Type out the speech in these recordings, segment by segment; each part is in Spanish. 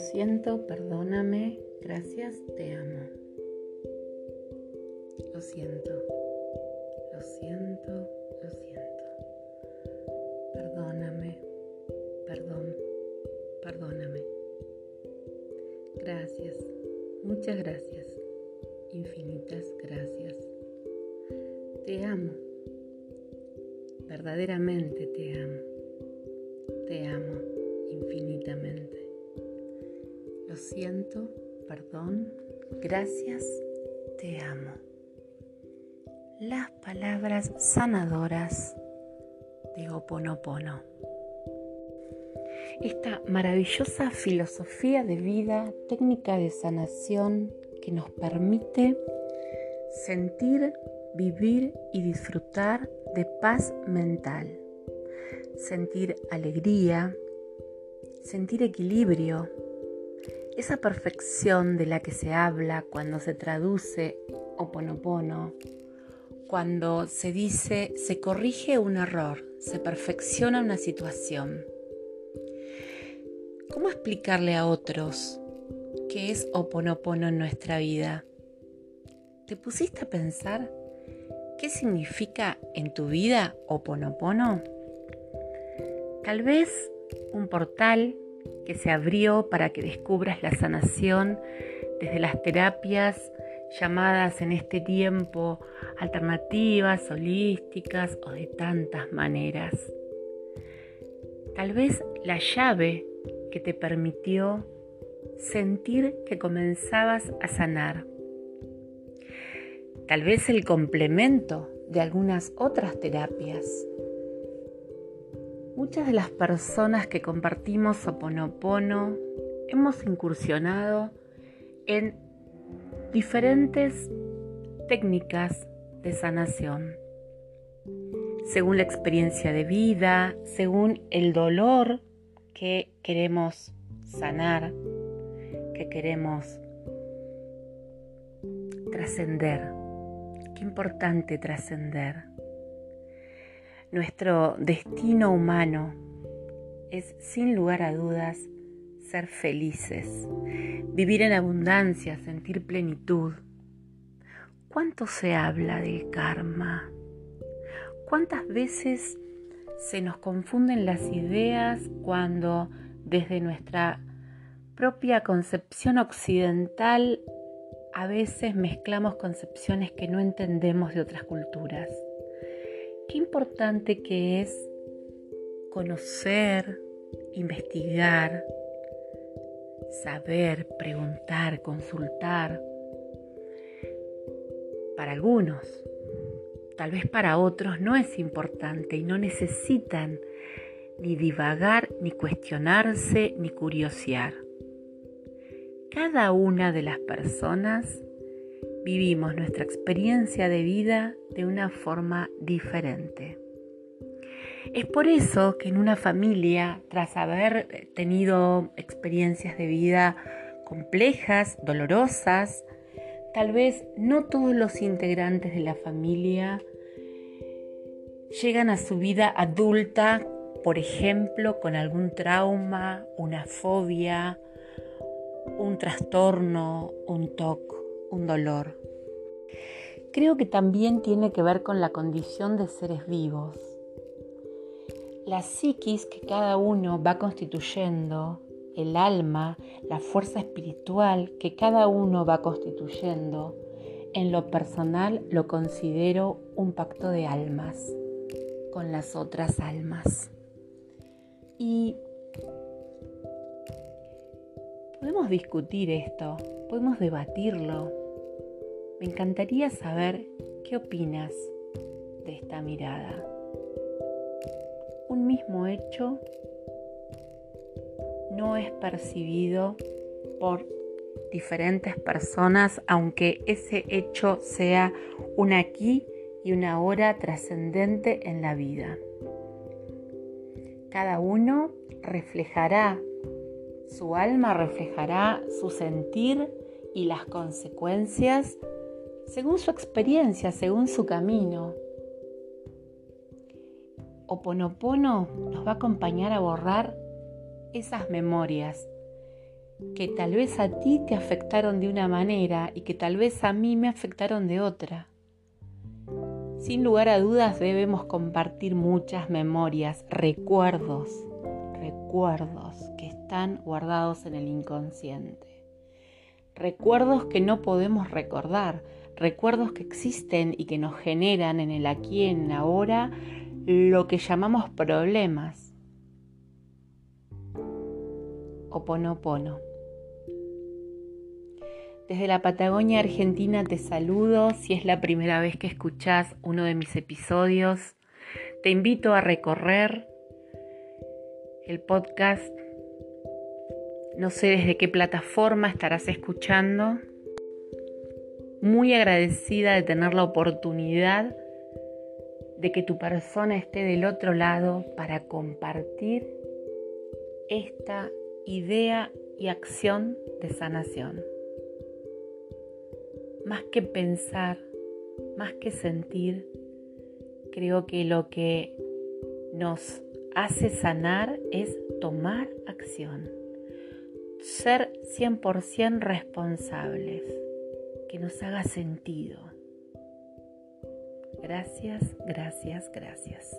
siento, perdóname, gracias, te amo. Lo siento, lo siento, lo siento. Perdóname, perdón, perdóname. Gracias, muchas gracias, infinitas gracias. Te amo, verdaderamente te amo, te amo infinitamente. Lo siento, perdón, gracias, te amo. Las palabras sanadoras de Oponopono. Esta maravillosa filosofía de vida, técnica de sanación que nos permite sentir, vivir y disfrutar de paz mental, sentir alegría, sentir equilibrio, esa perfección de la que se habla cuando se traduce oponopono, cuando se dice se corrige un error, se perfecciona una situación. ¿Cómo explicarle a otros qué es oponopono en nuestra vida? ¿Te pusiste a pensar qué significa en tu vida oponopono? Tal vez un portal que se abrió para que descubras la sanación desde las terapias llamadas en este tiempo alternativas, holísticas o de tantas maneras. Tal vez la llave que te permitió sentir que comenzabas a sanar. Tal vez el complemento de algunas otras terapias Muchas de las personas que compartimos Oponopono hemos incursionado en diferentes técnicas de sanación, según la experiencia de vida, según el dolor que queremos sanar, que queremos trascender. Qué importante trascender. Nuestro destino humano es, sin lugar a dudas, ser felices, vivir en abundancia, sentir plenitud. ¿Cuánto se habla del karma? ¿Cuántas veces se nos confunden las ideas cuando desde nuestra propia concepción occidental a veces mezclamos concepciones que no entendemos de otras culturas? Qué importante que es conocer, investigar, saber, preguntar, consultar. Para algunos, tal vez para otros no es importante y no necesitan ni divagar, ni cuestionarse, ni curiosear. Cada una de las personas vivimos nuestra experiencia de vida de una forma diferente. Es por eso que en una familia, tras haber tenido experiencias de vida complejas, dolorosas, tal vez no todos los integrantes de la familia llegan a su vida adulta, por ejemplo, con algún trauma, una fobia, un trastorno, un TOC un dolor. Creo que también tiene que ver con la condición de seres vivos. La psiquis que cada uno va constituyendo, el alma, la fuerza espiritual que cada uno va constituyendo, en lo personal lo considero un pacto de almas con las otras almas. Y podemos discutir esto, podemos debatirlo, me encantaría saber qué opinas de esta mirada. Un mismo hecho no es percibido por diferentes personas, aunque ese hecho sea un aquí y una hora trascendente en la vida. Cada uno reflejará, su alma reflejará su sentir y las consecuencias según su experiencia, según su camino. Oponopono nos va a acompañar a borrar esas memorias que tal vez a ti te afectaron de una manera y que tal vez a mí me afectaron de otra. Sin lugar a dudas debemos compartir muchas memorias, recuerdos, recuerdos que están guardados en el inconsciente. Recuerdos que no podemos recordar, recuerdos que existen y que nos generan en el aquí y en ahora lo que llamamos problemas. Oponopono. Desde la Patagonia Argentina te saludo. Si es la primera vez que escuchás uno de mis episodios, te invito a recorrer el podcast. No sé desde qué plataforma estarás escuchando. Muy agradecida de tener la oportunidad de que tu persona esté del otro lado para compartir esta idea y acción de sanación. Más que pensar, más que sentir, creo que lo que nos hace sanar es tomar acción, ser 100% responsables, que nos haga sentido. Gracias, gracias, gracias.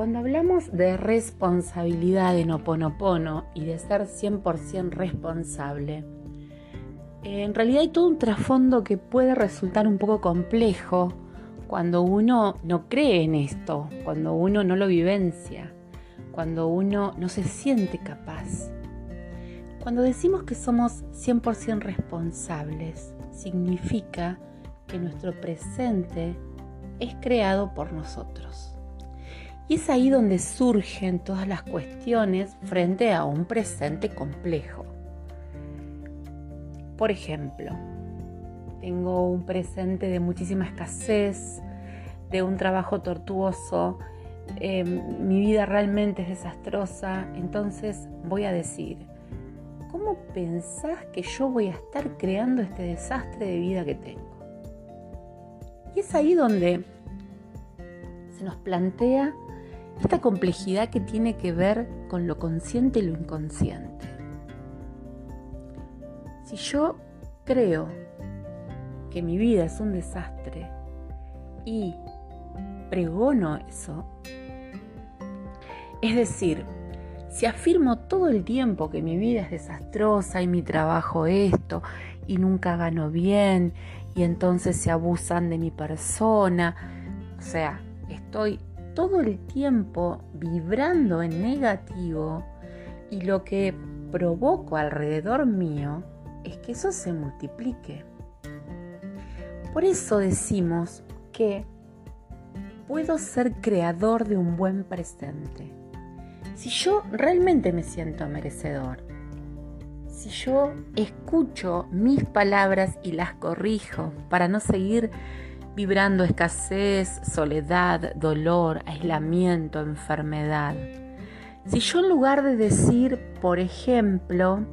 Cuando hablamos de responsabilidad en Oponopono y de ser 100% responsable, en realidad hay todo un trasfondo que puede resultar un poco complejo cuando uno no cree en esto, cuando uno no lo vivencia, cuando uno no se siente capaz. Cuando decimos que somos 100% responsables, significa que nuestro presente es creado por nosotros. Y es ahí donde surgen todas las cuestiones frente a un presente complejo. Por ejemplo, tengo un presente de muchísima escasez, de un trabajo tortuoso, em, mi vida realmente es desastrosa, entonces voy a decir, ¿cómo pensás que yo voy a estar creando este desastre de vida que tengo? Y es ahí donde se nos plantea esta complejidad que tiene que ver con lo consciente y lo inconsciente. Si yo creo que mi vida es un desastre y pregono eso, es decir, si afirmo todo el tiempo que mi vida es desastrosa y mi trabajo esto y nunca gano bien y entonces se abusan de mi persona, o sea, estoy todo el tiempo vibrando en negativo y lo que provoco alrededor mío es que eso se multiplique. Por eso decimos que puedo ser creador de un buen presente. Si yo realmente me siento merecedor, si yo escucho mis palabras y las corrijo para no seguir vibrando escasez, soledad, dolor, aislamiento, enfermedad. Si yo en lugar de decir, por ejemplo,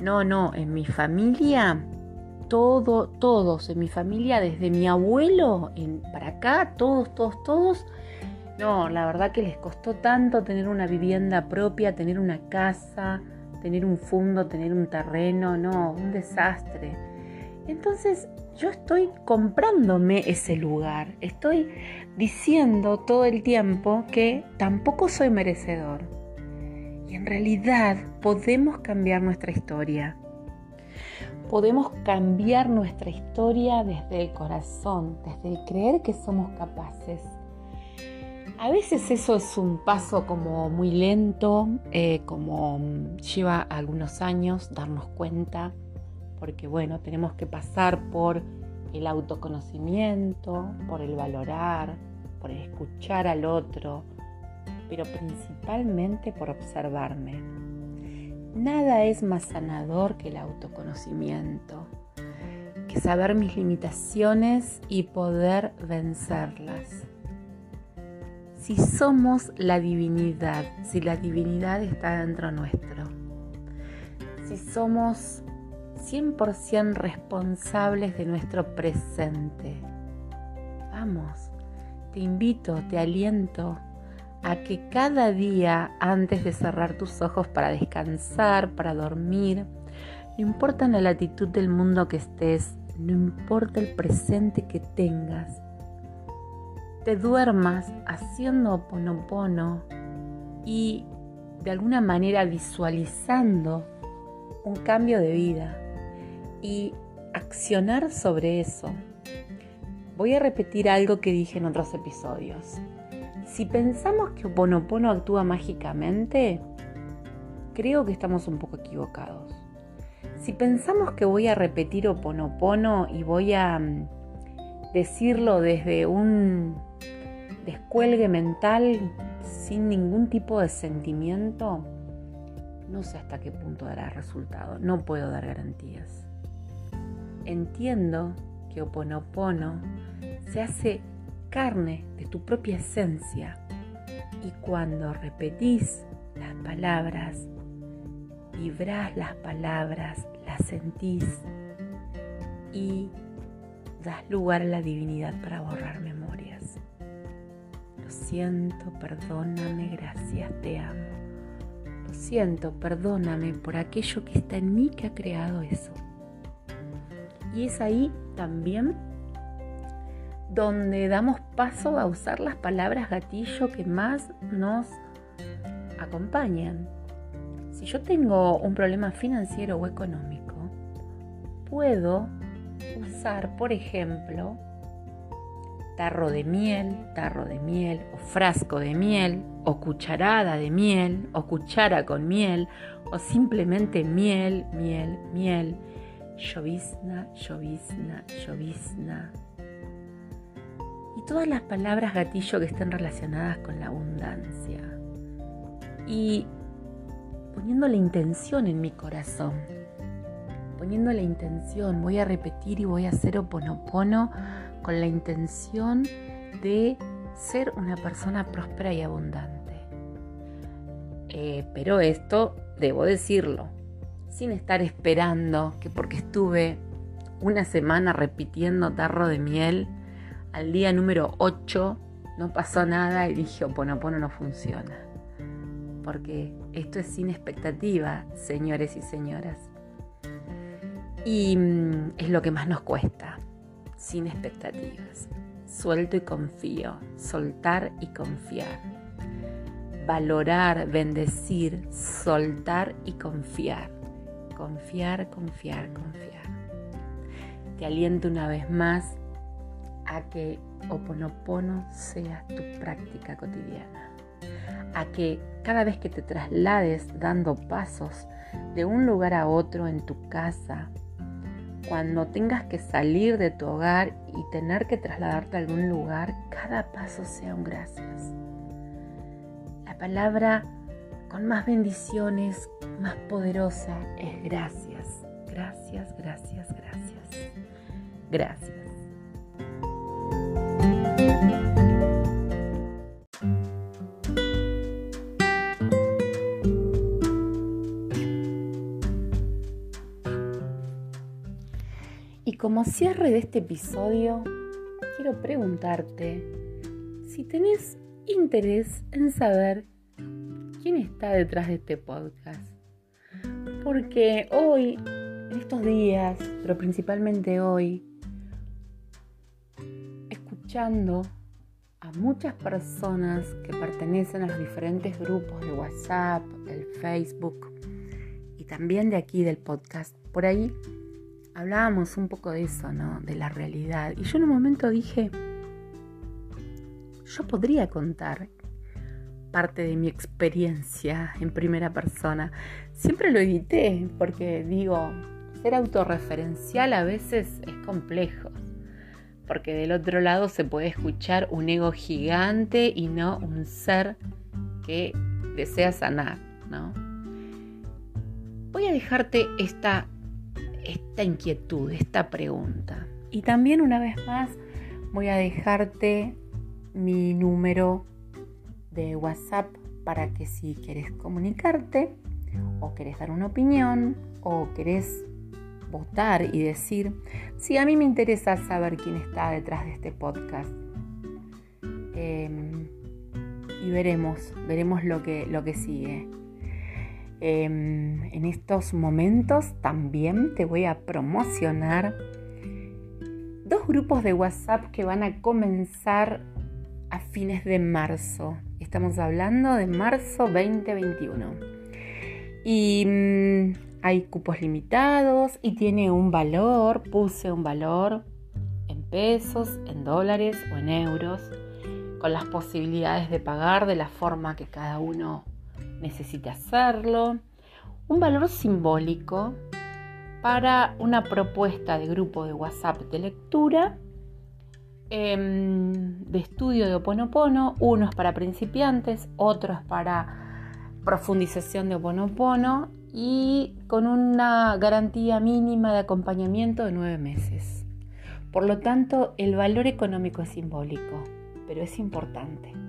no, no, en mi familia, todo, todos, en mi familia, desde mi abuelo para acá, todos, todos, todos, no, la verdad que les costó tanto tener una vivienda propia, tener una casa, tener un fondo, tener un terreno, no, un desastre. Entonces yo estoy comprándome ese lugar, estoy diciendo todo el tiempo que tampoco soy merecedor. Y en realidad podemos cambiar nuestra historia. Podemos cambiar nuestra historia desde el corazón, desde el creer que somos capaces. A veces eso es un paso como muy lento, eh, como lleva algunos años darnos cuenta porque bueno, tenemos que pasar por el autoconocimiento, por el valorar, por el escuchar al otro, pero principalmente por observarme. Nada es más sanador que el autoconocimiento, que saber mis limitaciones y poder vencerlas. Si somos la divinidad, si la divinidad está dentro nuestro, si somos 100% responsables de nuestro presente. vamos, te invito, te aliento a que cada día antes de cerrar tus ojos para descansar, para dormir, no importa la latitud del mundo que estés, no importa el presente que tengas, te duermas haciendo ponopono y de alguna manera visualizando un cambio de vida y accionar sobre eso. Voy a repetir algo que dije en otros episodios. Si pensamos que Oponopono actúa mágicamente, creo que estamos un poco equivocados. Si pensamos que voy a repetir Oponopono y voy a mm, decirlo desde un descuelgue mental sin ningún tipo de sentimiento, no sé hasta qué punto dará resultado. No puedo dar garantías. Entiendo que Oponopono se hace carne de tu propia esencia y cuando repetís las palabras, vibrás las palabras, las sentís y das lugar a la divinidad para borrar memorias. Lo siento, perdóname, gracias, te amo. Lo siento, perdóname por aquello que está en mí que ha creado eso. Y es ahí también donde damos paso a usar las palabras gatillo que más nos acompañan. Si yo tengo un problema financiero o económico, puedo usar, por ejemplo, tarro de miel, tarro de miel, o frasco de miel, o cucharada de miel, o cuchara con miel, o simplemente miel, miel, miel llovizna, llovizna, llovizna. Y todas las palabras gatillo que estén relacionadas con la abundancia. Y poniendo la intención en mi corazón. Poniendo la intención, voy a repetir y voy a hacer oponopono con la intención de ser una persona próspera y abundante. Eh, pero esto, debo decirlo, sin estar esperando que porque estuve una semana repitiendo tarro de miel, al día número 8 no pasó nada y dije, Oponopono no funciona. Porque esto es sin expectativa, señores y señoras. Y mm, es lo que más nos cuesta, sin expectativas. Suelto y confío, soltar y confiar. Valorar, bendecir, soltar y confiar confiar, confiar, confiar. Te aliento una vez más a que Oponopono sea tu práctica cotidiana. A que cada vez que te traslades dando pasos de un lugar a otro en tu casa, cuando tengas que salir de tu hogar y tener que trasladarte a algún lugar, cada paso sea un gracias. La palabra con más bendiciones, más poderosa es gracias. Gracias, gracias, gracias. Gracias. Como cierre de este episodio, quiero preguntarte si tenés interés en saber quién está detrás de este podcast. Porque hoy, en estos días, pero principalmente hoy, escuchando a muchas personas que pertenecen a los diferentes grupos de WhatsApp, del Facebook y también de aquí del podcast, por ahí hablábamos un poco de eso, ¿no? De la realidad. Y yo en un momento dije, yo podría contar parte de mi experiencia en primera persona. Siempre lo evité porque digo, ser autorreferencial a veces es complejo, porque del otro lado se puede escuchar un ego gigante y no un ser que desea sanar, ¿no? Voy a dejarte esta, esta inquietud, esta pregunta. Y también una vez más voy a dejarte mi número de WhatsApp para que si quieres comunicarte o querés dar una opinión o querés votar y decir, si a mí me interesa saber quién está detrás de este podcast, Em, y veremos, veremos lo que, lo que sigue. Em, en estos momentos también te voy a promocionar dos grupos de WhatsApp que van a comenzar a fines de marzo. Estamos hablando de marzo 2021. Y mm, hay cupos limitados y tiene un valor, puse un valor en pesos, en dólares o en euros, con las posibilidades de pagar de la forma que cada uno necesite hacerlo. Un valor simbólico para una propuesta de grupo de WhatsApp de lectura, em, de estudio de Oponopono. Uno para principiantes, otro es para profundización de Oponopono y con una garantía mínima de acompañamiento de nueve meses. Por lo tanto, el valor económico es simbólico, pero es importante.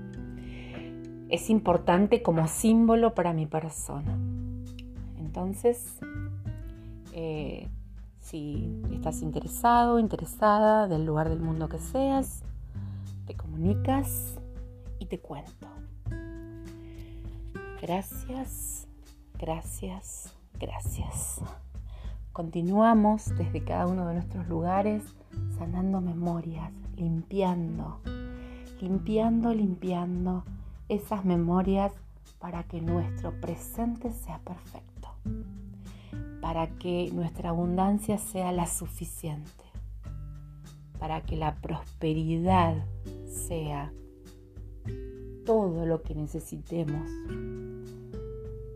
Es importante como símbolo para mi persona. Entonces, eh, si estás interesado, interesada del lugar del mundo que seas, te comunicas y te cuento. Gracias, gracias, gracias. Continuamos desde cada uno de nuestros lugares sanando memorias, limpiando, limpiando, limpiando esas memorias para que nuestro presente sea perfecto para que nuestra abundancia sea la suficiente, para que la prosperidad sea todo lo que necesitemos,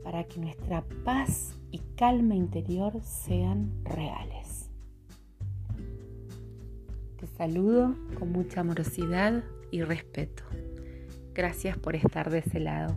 para que nuestra paz y calma interior sean reales. Te saludo con mucha amorosidad y respeto. Gracias por estar de ese lado.